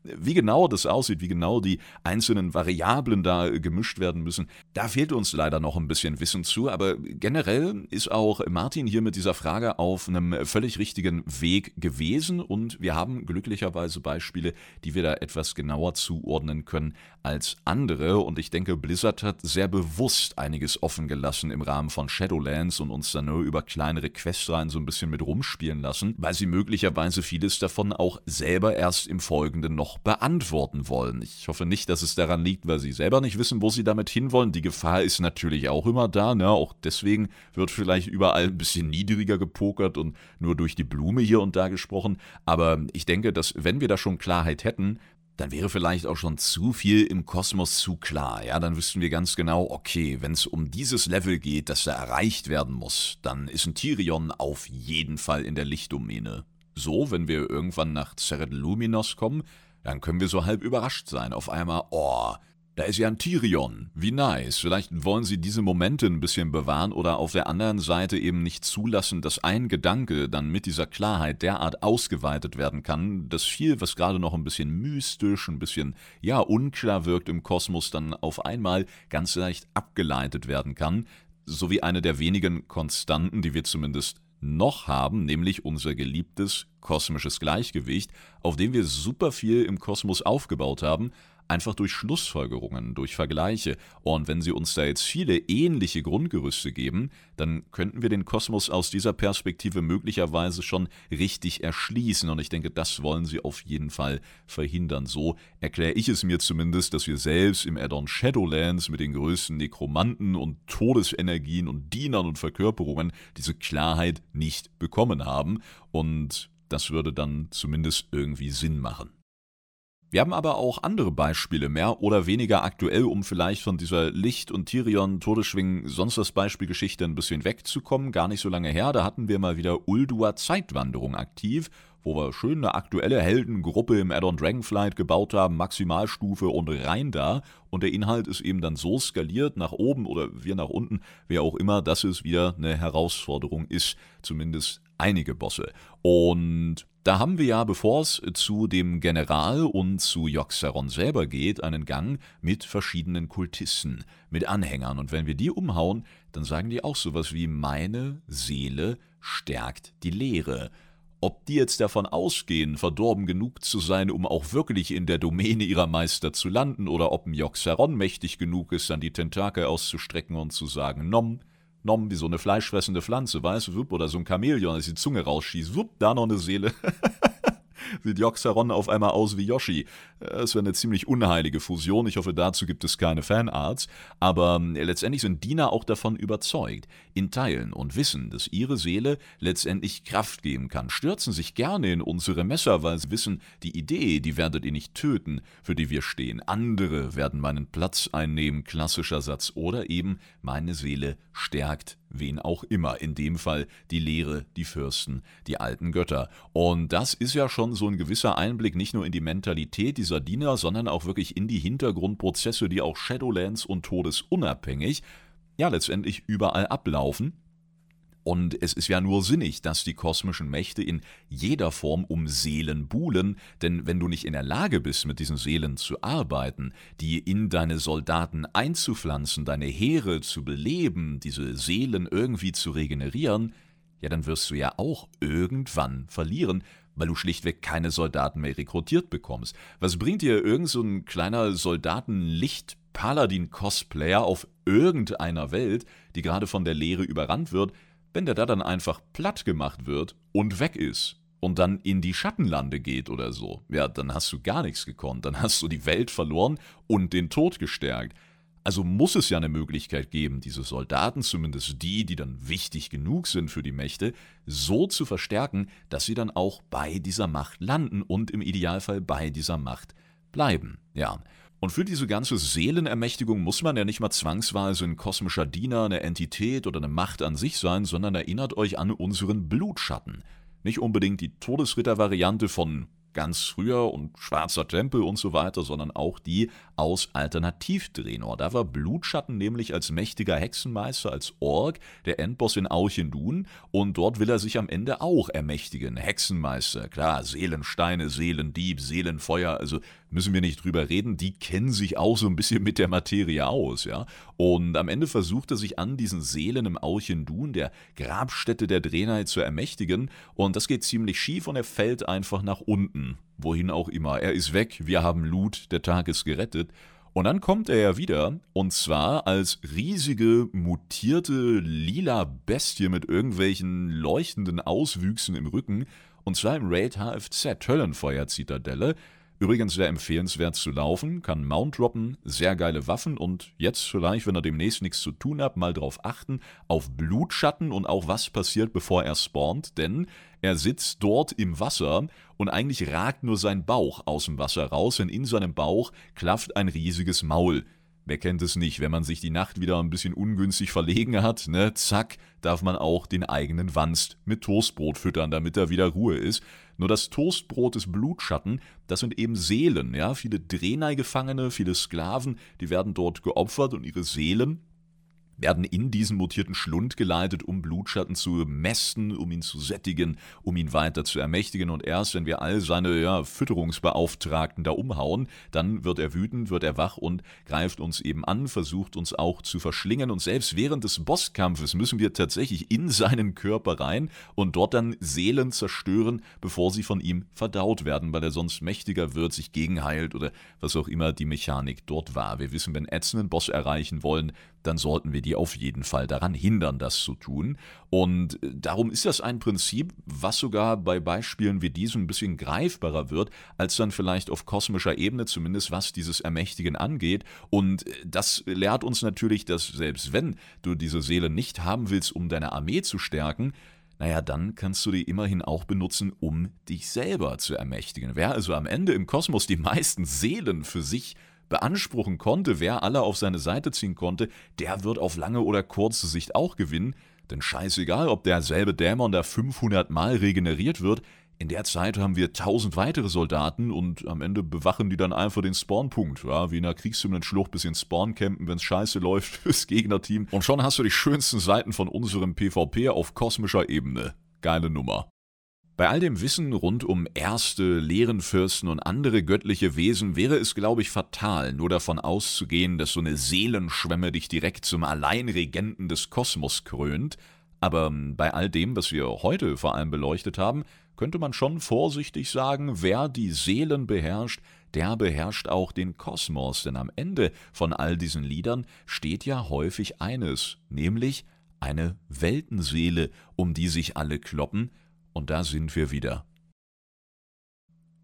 wie genau das aussieht, wie genau die einzelnen Variablen da gemischt werden müssen, da fehlt uns leider noch ein bisschen Wissen zu, aber generell ist auch Martin hier mit dieser Frage auf einem völlig richtigen Weg gewesen. Und wir haben glücklicherweise Beispiele, die wir da etwas genauer zuordnen können als andere. Und ich denke, Blizzard hat sehr bewusst einiges offen gelassen im Rahmen von Shadowlands und uns dann nur über kleinere Questreihen so ein bisschen mit rumspielen lassen, weil sie möglicherweise vieles davon auch selber erst im Folgenden noch beantworten wollen. Ich hoffe nicht, dass es daran liegt, weil sie selber nicht wissen, wo sie damit hinwollen. Die Gefahr ist natürlich auch immer da, ne? Auch deswegen wird vielleicht überall ein bisschen niedriger gepokert und nur durch die Blume hier und da gesprochen. Aber ich denke, dass wenn wir da schon Klarheit hätten, dann wäre vielleicht auch schon zu viel im Kosmos zu klar. Ja, dann wüssten wir ganz genau, okay, wenn es um dieses Level geht, das da erreicht werden muss, dann ist ein Tyrion auf jeden Fall in der Lichtdomäne. So, wenn wir irgendwann nach Zeret Luminos kommen, dann können wir so halb überrascht sein. Auf einmal, oh, da ist ja ein Tyrion. Wie nice. Vielleicht wollen sie diese Momente ein bisschen bewahren oder auf der anderen Seite eben nicht zulassen, dass ein Gedanke dann mit dieser Klarheit derart ausgeweitet werden kann, dass viel, was gerade noch ein bisschen mystisch, ein bisschen, ja, unklar wirkt im Kosmos, dann auf einmal ganz leicht abgeleitet werden kann. Sowie eine der wenigen Konstanten, die wir zumindest noch haben, nämlich unser geliebtes kosmisches Gleichgewicht, auf dem wir super viel im Kosmos aufgebaut haben, einfach durch Schlussfolgerungen, durch Vergleiche. Und wenn Sie uns da jetzt viele ähnliche Grundgerüste geben, dann könnten wir den Kosmos aus dieser Perspektive möglicherweise schon richtig erschließen. Und ich denke, das wollen Sie auf jeden Fall verhindern. So erkläre ich es mir zumindest, dass wir selbst im Addon Shadowlands mit den größten Nekromanten und Todesenergien und Dienern und Verkörperungen diese Klarheit nicht bekommen haben. Und das würde dann zumindest irgendwie Sinn machen. Wir haben aber auch andere Beispiele, mehr oder weniger aktuell, um vielleicht von dieser Licht- und Tyrion, Todesschwingen, sonst was Beispielgeschichte ein bisschen wegzukommen. Gar nicht so lange her, da hatten wir mal wieder Uldua Zeitwanderung aktiv, wo wir schön eine aktuelle Heldengruppe im Add-on Dragonflight gebaut haben, Maximalstufe und rein da. Und der Inhalt ist eben dann so skaliert nach oben oder wir nach unten, wer auch immer, dass es wieder eine Herausforderung ist, zumindest einige Bosse. Und da haben wir ja, bevor es zu dem General und zu Joxeron selber geht, einen Gang mit verschiedenen Kultisten, mit Anhängern. Und wenn wir die umhauen, dann sagen die auch sowas wie meine Seele stärkt die Lehre. Ob die jetzt davon ausgehen, verdorben genug zu sein, um auch wirklich in der Domäne ihrer Meister zu landen, oder ob ein Joxeron mächtig genug ist, dann die Tentakel auszustrecken und zu sagen, Nom, genommen wie so eine fleischfressende Pflanze, weißt du, oder so ein Chamäleon, das die Zunge rausschießt, wupp, da noch eine Seele. sieht Joxeron auf einmal aus wie Yoshi. Es wäre eine ziemlich unheilige Fusion. Ich hoffe, dazu gibt es keine Fanarts. Aber ähm, letztendlich sind Diener auch davon überzeugt, in Teilen und wissen, dass ihre Seele letztendlich Kraft geben kann. Stürzen sich gerne in unsere Messer, weil sie wissen, die Idee, die werdet ihr nicht töten, für die wir stehen. Andere werden meinen Platz einnehmen, klassischer Satz. Oder eben, meine Seele stärkt wen auch immer, in dem Fall die Lehre, die Fürsten, die alten Götter. Und das ist ja schon so ein gewisser Einblick nicht nur in die Mentalität dieser Diener, sondern auch wirklich in die Hintergrundprozesse, die auch Shadowlands und Todesunabhängig ja letztendlich überall ablaufen und es ist ja nur sinnig, dass die kosmischen Mächte in jeder Form um Seelen buhlen, denn wenn du nicht in der Lage bist, mit diesen Seelen zu arbeiten, die in deine Soldaten einzupflanzen, deine Heere zu beleben, diese Seelen irgendwie zu regenerieren, ja, dann wirst du ja auch irgendwann verlieren, weil du schlichtweg keine Soldaten mehr rekrutiert bekommst. Was bringt dir irgend so ein kleiner Soldaten-Licht-Paladin-Cosplayer auf irgendeiner Welt, die gerade von der Leere überrannt wird, wenn der da dann einfach platt gemacht wird und weg ist und dann in die Schattenlande geht oder so, ja, dann hast du gar nichts gekonnt, dann hast du die Welt verloren und den Tod gestärkt. Also muss es ja eine Möglichkeit geben, diese Soldaten, zumindest die, die dann wichtig genug sind für die Mächte, so zu verstärken, dass sie dann auch bei dieser Macht landen und im Idealfall bei dieser Macht bleiben. Ja. Und für diese ganze Seelenermächtigung muss man ja nicht mal zwangsweise ein kosmischer Diener, eine Entität oder eine Macht an sich sein, sondern erinnert euch an unseren Blutschatten. Nicht unbedingt die Todesritter-Variante von ganz früher und Schwarzer Tempel und so weiter, sondern auch die aus Alternativ-Drenor. Da war Blutschatten nämlich als mächtiger Hexenmeister, als Ork, der Endboss in Auchendun und dort will er sich am Ende auch ermächtigen. Hexenmeister, klar, Seelensteine, Seelendieb, Seelenfeuer, also müssen wir nicht drüber reden, die kennen sich auch so ein bisschen mit der Materie aus, ja. Und am Ende versucht er sich an diesen Seelen im Auchendun, der Grabstätte der Drenai, zu ermächtigen. Und das geht ziemlich schief und er fällt einfach nach unten, wohin auch immer. Er ist weg, wir haben Loot, der Tag ist gerettet. Und dann kommt er ja wieder, und zwar als riesige, mutierte, lila Bestie mit irgendwelchen leuchtenden Auswüchsen im Rücken, und zwar im Raid HFZ Höllenfeuer-Zitadelle, Übrigens sehr empfehlenswert zu laufen, kann Mount droppen, sehr geile Waffen und jetzt vielleicht, wenn er demnächst nichts zu tun hat, mal drauf achten, auf Blutschatten und auch was passiert, bevor er spawnt, denn er sitzt dort im Wasser und eigentlich ragt nur sein Bauch aus dem Wasser raus, denn in seinem Bauch klafft ein riesiges Maul. Wer kennt es nicht, wenn man sich die Nacht wieder ein bisschen ungünstig verlegen hat, ne, zack, darf man auch den eigenen Wanst mit Toastbrot füttern, damit er wieder Ruhe ist. Nur das Toastbrot des Blutschatten, das sind eben Seelen, ja, viele Drenai-Gefangene, viele Sklaven, die werden dort geopfert und ihre Seelen werden in diesen mutierten Schlund geleitet, um Blutschatten zu mästen, um ihn zu sättigen, um ihn weiter zu ermächtigen. Und erst wenn wir all seine ja, Fütterungsbeauftragten da umhauen, dann wird er wütend, wird er wach und greift uns eben an, versucht uns auch zu verschlingen. Und selbst während des Bosskampfes müssen wir tatsächlich in seinen Körper rein und dort dann Seelen zerstören, bevor sie von ihm verdaut werden, weil er sonst mächtiger wird, sich gegenheilt oder was auch immer die Mechanik dort war. Wir wissen, wenn Ätzen einen Boss erreichen wollen, dann sollten wir die auf jeden Fall daran hindern, das zu tun. Und äh, darum ist das ein Prinzip, was sogar bei Beispielen wie diesem ein bisschen greifbarer wird, als dann vielleicht auf kosmischer Ebene, zumindest was dieses Ermächtigen angeht. Und äh, das lehrt uns natürlich, dass selbst wenn du diese Seele nicht haben willst, um deine Armee zu stärken, naja, dann kannst du die immerhin auch benutzen, um dich selber zu ermächtigen. Wer also am Ende im Kosmos die meisten Seelen für sich beanspruchen konnte, wer alle auf seine Seite ziehen konnte, der wird auf lange oder kurze Sicht auch gewinnen. Denn scheißegal, ob derselbe Dämon da 500 Mal regeneriert wird, in der Zeit haben wir tausend weitere Soldaten und am Ende bewachen die dann einfach den Spawnpunkt. Ja, wie in einer Kriegshymnen-Schlucht bisschen Spawn campen, wenn's scheiße läuft fürs Gegnerteam. Und schon hast du die schönsten Seiten von unserem PvP auf kosmischer Ebene. Geile Nummer. Bei all dem Wissen rund um Erste, Leerenfürsten und andere göttliche Wesen wäre es, glaube ich, fatal, nur davon auszugehen, dass so eine Seelenschwemme dich direkt zum Alleinregenten des Kosmos krönt. Aber ähm, bei all dem, was wir heute vor allem beleuchtet haben, könnte man schon vorsichtig sagen, wer die Seelen beherrscht, der beherrscht auch den Kosmos, denn am Ende von all diesen Liedern steht ja häufig eines, nämlich eine Weltenseele, um die sich alle kloppen, und da sind wir wieder.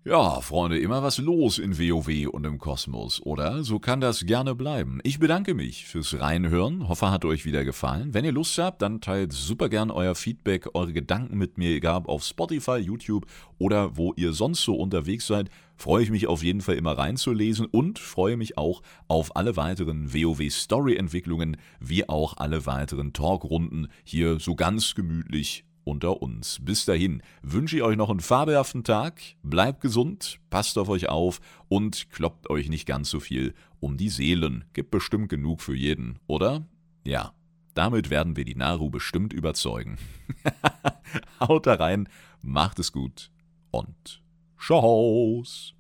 Ja, Freunde, immer was los in WoW und im Kosmos, oder? So kann das gerne bleiben. Ich bedanke mich fürs Reinhören, hoffe, hat euch wieder gefallen. Wenn ihr Lust habt, dann teilt super gern euer Feedback, eure Gedanken mit mir, egal auf Spotify, YouTube oder wo ihr sonst so unterwegs seid. Freue ich mich auf jeden Fall immer reinzulesen und freue mich auch auf alle weiteren WoW-Story-Entwicklungen, wie auch alle weiteren Talkrunden hier so ganz gemütlich unter uns. Bis dahin wünsche ich euch noch einen fabelhaften Tag, bleibt gesund, passt auf euch auf und kloppt euch nicht ganz so viel um die Seelen. Gibt bestimmt genug für jeden, oder? Ja, damit werden wir die Naru bestimmt überzeugen. Haut da rein, macht es gut und Tschauß!